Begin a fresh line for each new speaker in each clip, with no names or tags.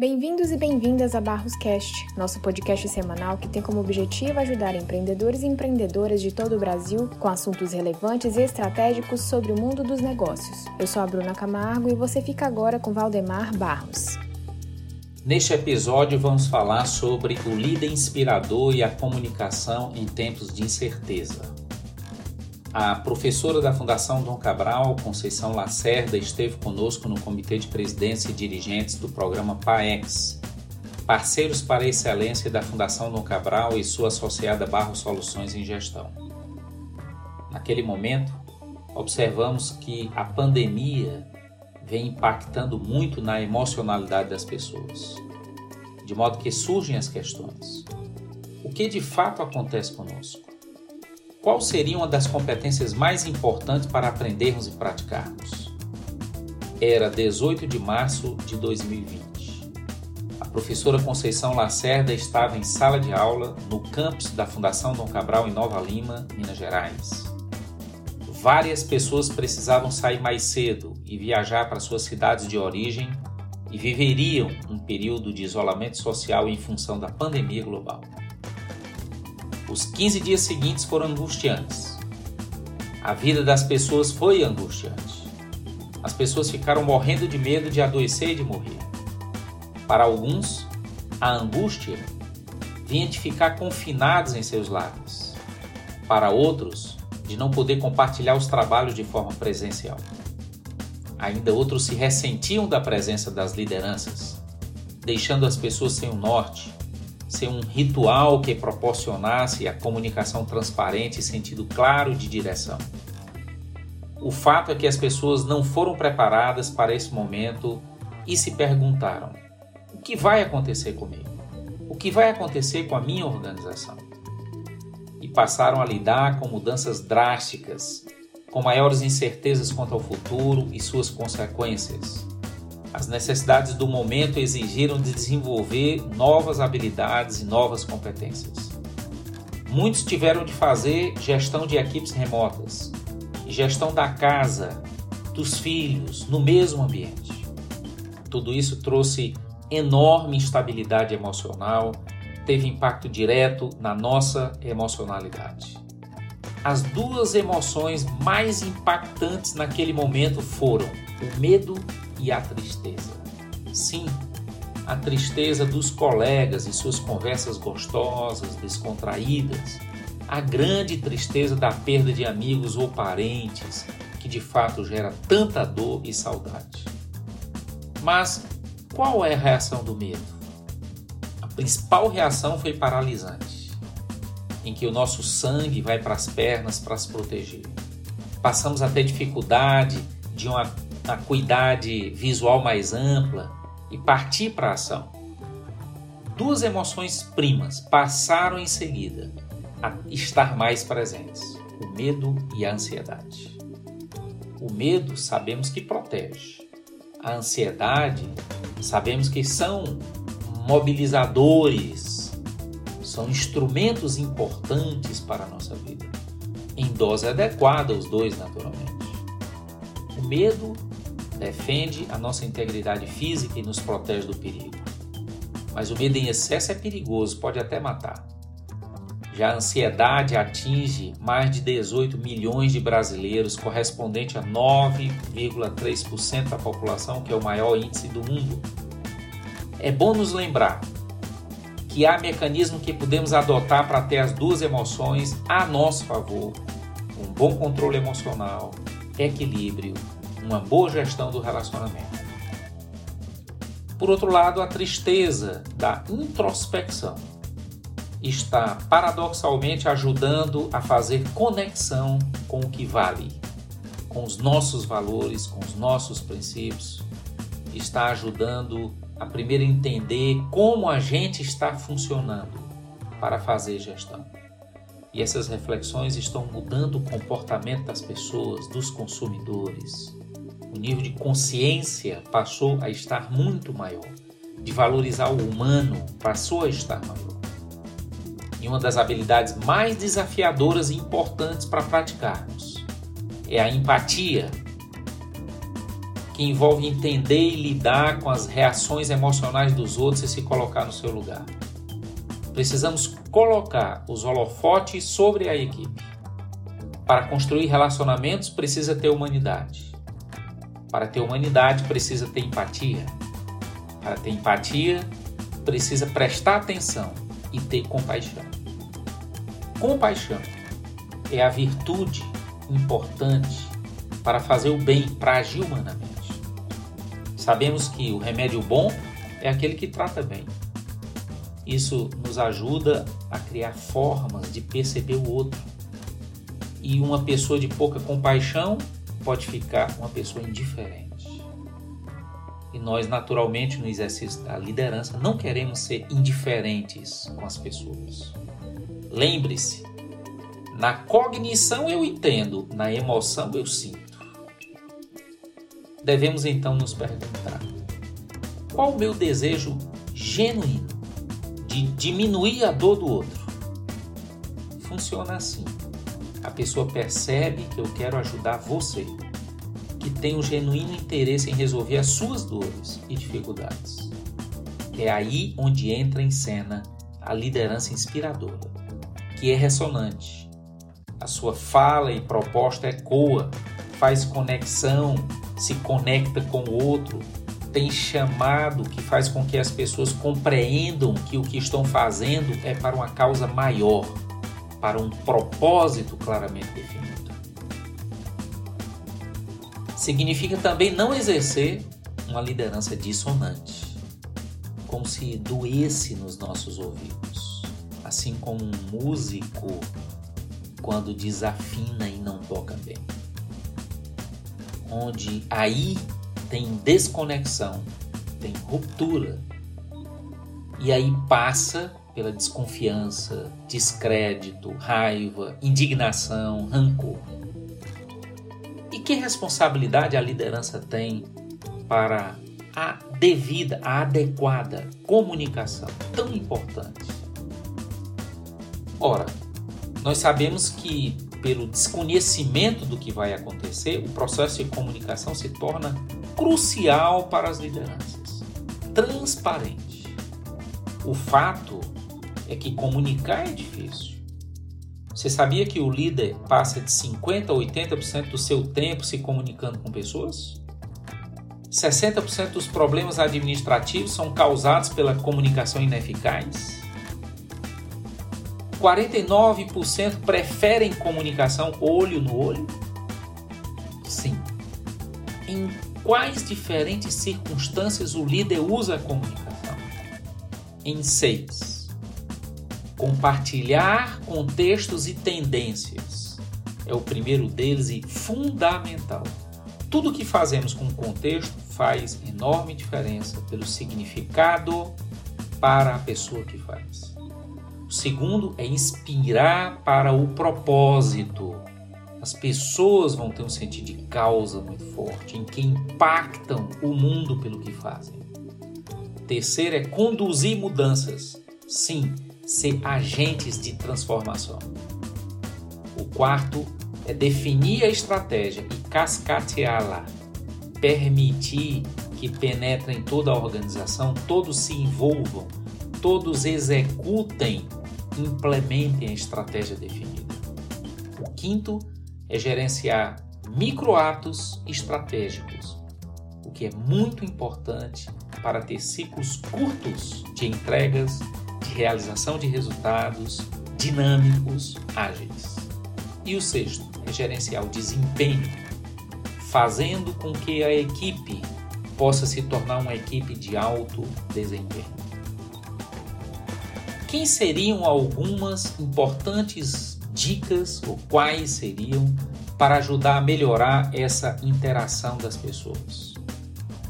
Bem-vindos e bem-vindas a Barros Cast, nosso podcast semanal que tem como objetivo ajudar empreendedores e empreendedoras de todo o Brasil com assuntos relevantes e estratégicos sobre o mundo dos negócios. Eu sou a Bruna Camargo e você fica agora com Valdemar Barros.
Neste episódio vamos falar sobre o líder inspirador e a comunicação em tempos de incerteza. A professora da Fundação Dom Cabral, Conceição Lacerda, esteve conosco no Comitê de Presidência e Dirigentes do programa PAEX, Parceiros para a Excelência da Fundação Dom Cabral e sua associada Barro Soluções em Gestão. Naquele momento, observamos que a pandemia vem impactando muito na emocionalidade das pessoas, de modo que surgem as questões. O que de fato acontece conosco? Qual seria uma das competências mais importantes para aprendermos e praticarmos? Era 18 de março de 2020. A professora Conceição Lacerda estava em sala de aula no campus da Fundação Dom Cabral em Nova Lima, Minas Gerais. Várias pessoas precisavam sair mais cedo e viajar para suas cidades de origem e viveriam um período de isolamento social em função da pandemia global. Os 15 dias seguintes foram angustiantes. A vida das pessoas foi angustiante. As pessoas ficaram morrendo de medo de adoecer e de morrer. Para alguns, a angústia vinha de ficar confinados em seus lares. Para outros, de não poder compartilhar os trabalhos de forma presencial. Ainda outros se ressentiam da presença das lideranças, deixando as pessoas sem o norte, ser um ritual que proporcionasse a comunicação transparente e sentido claro de direção. O fato é que as pessoas não foram preparadas para esse momento e se perguntaram: o que vai acontecer comigo? O que vai acontecer com a minha organização? E passaram a lidar com mudanças drásticas, com maiores incertezas quanto ao futuro e suas consequências as necessidades do momento exigiram de desenvolver novas habilidades e novas competências. Muitos tiveram de fazer gestão de equipes remotas gestão da casa, dos filhos, no mesmo ambiente. Tudo isso trouxe enorme instabilidade emocional, teve impacto direto na nossa emocionalidade. As duas emoções mais impactantes naquele momento foram o medo e a tristeza. Sim, a tristeza dos colegas e suas conversas gostosas, descontraídas, a grande tristeza da perda de amigos ou parentes, que de fato gera tanta dor e saudade. Mas qual é a reação do medo? A principal reação foi paralisante, em que o nosso sangue vai para as pernas para se proteger. Passamos a ter dificuldade de uma acuidade visual mais ampla e partir para a ação. Duas emoções primas passaram em seguida a estar mais presentes: o medo e a ansiedade. O medo sabemos que protege. A ansiedade sabemos que são mobilizadores, são instrumentos importantes para a nossa vida. Em dose adequada, os dois, naturalmente. O medo defende a nossa integridade física e nos protege do perigo. Mas o medo em excesso é perigoso, pode até matar. Já a ansiedade atinge mais de 18 milhões de brasileiros, correspondente a 9,3% da população, que é o maior índice do mundo. É bom nos lembrar que há mecanismos que podemos adotar para ter as duas emoções a nosso favor: um bom controle emocional, equilíbrio uma boa gestão do relacionamento. Por outro lado, a tristeza da introspecção está paradoxalmente ajudando a fazer conexão com o que vale, com os nossos valores, com os nossos princípios, está ajudando a primeiro entender como a gente está funcionando para fazer gestão. E essas reflexões estão mudando o comportamento das pessoas, dos consumidores, o nível de consciência passou a estar muito maior, de valorizar o humano passou a estar maior. E uma das habilidades mais desafiadoras e importantes para praticarmos é a empatia, que envolve entender e lidar com as reações emocionais dos outros e se colocar no seu lugar. Precisamos colocar os holofotes sobre a equipe. Para construir relacionamentos, precisa ter humanidade. Para ter humanidade, precisa ter empatia. Para ter empatia, precisa prestar atenção e ter compaixão. Compaixão é a virtude importante para fazer o bem, para agir humanamente. Sabemos que o remédio bom é aquele que trata bem. Isso nos ajuda a criar formas de perceber o outro. E uma pessoa de pouca compaixão pode ficar uma pessoa indiferente. E nós, naturalmente, no exercício da liderança, não queremos ser indiferentes com as pessoas. Lembre-se, na cognição eu entendo, na emoção eu sinto. Devemos então nos perguntar: qual o meu desejo genuíno de diminuir a dor do outro? Funciona assim. A pessoa percebe que eu quero ajudar você, que tem um genuíno interesse em resolver as suas dores e dificuldades. É aí onde entra em cena a liderança inspiradora, que é ressonante, a sua fala e proposta ecoa, faz conexão, se conecta com o outro, tem chamado que faz com que as pessoas compreendam que o que estão fazendo é para uma causa maior, para um propósito claramente definido. Significa também não exercer uma liderança dissonante, como se doesse nos nossos ouvidos, assim como um músico quando desafina e não toca bem. Onde aí tem desconexão, tem ruptura. E aí passa pela desconfiança, descrédito, raiva, indignação, rancor. E que responsabilidade a liderança tem para a devida, a adequada comunicação tão importante? Ora, nós sabemos que, pelo desconhecimento do que vai acontecer, o processo de comunicação se torna crucial para as lideranças. Transparente. O fato é que comunicar é difícil. Você sabia que o líder passa de 50% a 80% do seu tempo se comunicando com pessoas? 60% dos problemas administrativos são causados pela comunicação ineficaz? 49% preferem comunicação olho no olho? Sim. Em quais diferentes circunstâncias o líder usa a comunicação? Em seis. Compartilhar contextos e tendências é o primeiro deles e fundamental. Tudo que fazemos com contexto faz enorme diferença pelo significado para a pessoa que faz. O segundo é inspirar para o propósito. As pessoas vão ter um sentido de causa muito forte, em que impactam o mundo pelo que fazem. O terceiro é conduzir mudanças. Sim, ser agentes de transformação. O quarto é definir a estratégia e cascateá-la. Permitir que penetre em toda a organização, todos se envolvam, todos executem implementem a estratégia definida. O quinto é gerenciar microatos estratégicos, o que é muito importante para ter ciclos curtos de entregas, realização de resultados dinâmicos, ágeis. E o sexto é gerenciar o desempenho, fazendo com que a equipe possa se tornar uma equipe de alto desempenho. Quem seriam algumas importantes dicas ou quais seriam para ajudar a melhorar essa interação das pessoas?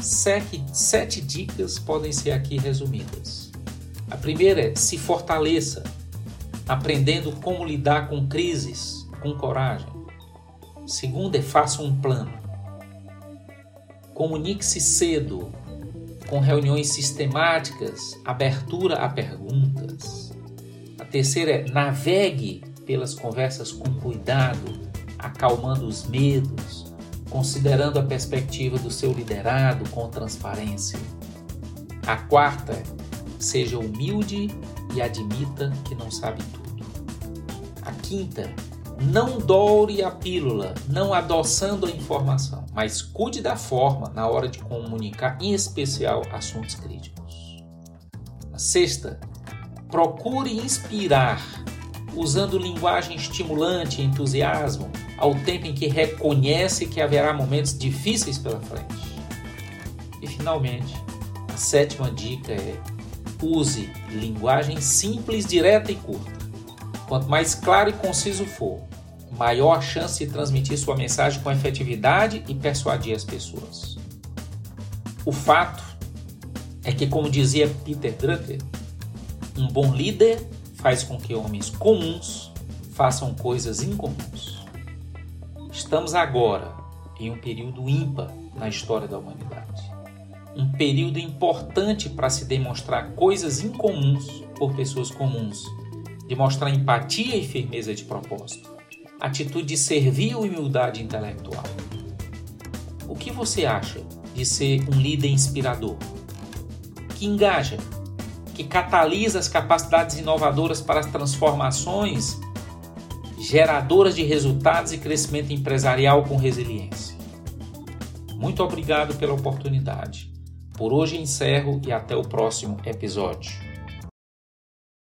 Sete, sete dicas podem ser aqui resumidas. A primeira é se fortaleça, aprendendo como lidar com crises com coragem. Segunda é faça um plano. Comunique-se cedo, com reuniões sistemáticas, abertura a perguntas. A terceira é navegue pelas conversas com cuidado, acalmando os medos, considerando a perspectiva do seu liderado com transparência. A quarta, seja humilde e admita que não sabe tudo. A quinta, não doure a pílula, não adoçando a informação, mas cuide da forma na hora de comunicar, em especial assuntos críticos. A sexta, procure inspirar, usando linguagem estimulante e entusiasmo, ao tempo em que reconhece que haverá momentos difíceis pela frente. E finalmente, a sétima dica é use linguagem simples, direta e curta. Quanto mais claro e conciso for, maior a chance de transmitir sua mensagem com efetividade e persuadir as pessoas. O fato é que, como dizia Peter Drucker, um bom líder faz com que homens comuns façam coisas incomuns. Estamos agora em um período ímpar na história da humanidade. Um período importante para se demonstrar coisas incomuns por pessoas comuns, de mostrar empatia e firmeza de propósito, atitude de servir e humildade intelectual. O que você acha de ser um líder inspirador? Que engaja, que catalisa as capacidades inovadoras para as transformações geradoras de resultados e crescimento empresarial com resiliência. Muito obrigado pela oportunidade. Por hoje encerro e até o próximo episódio.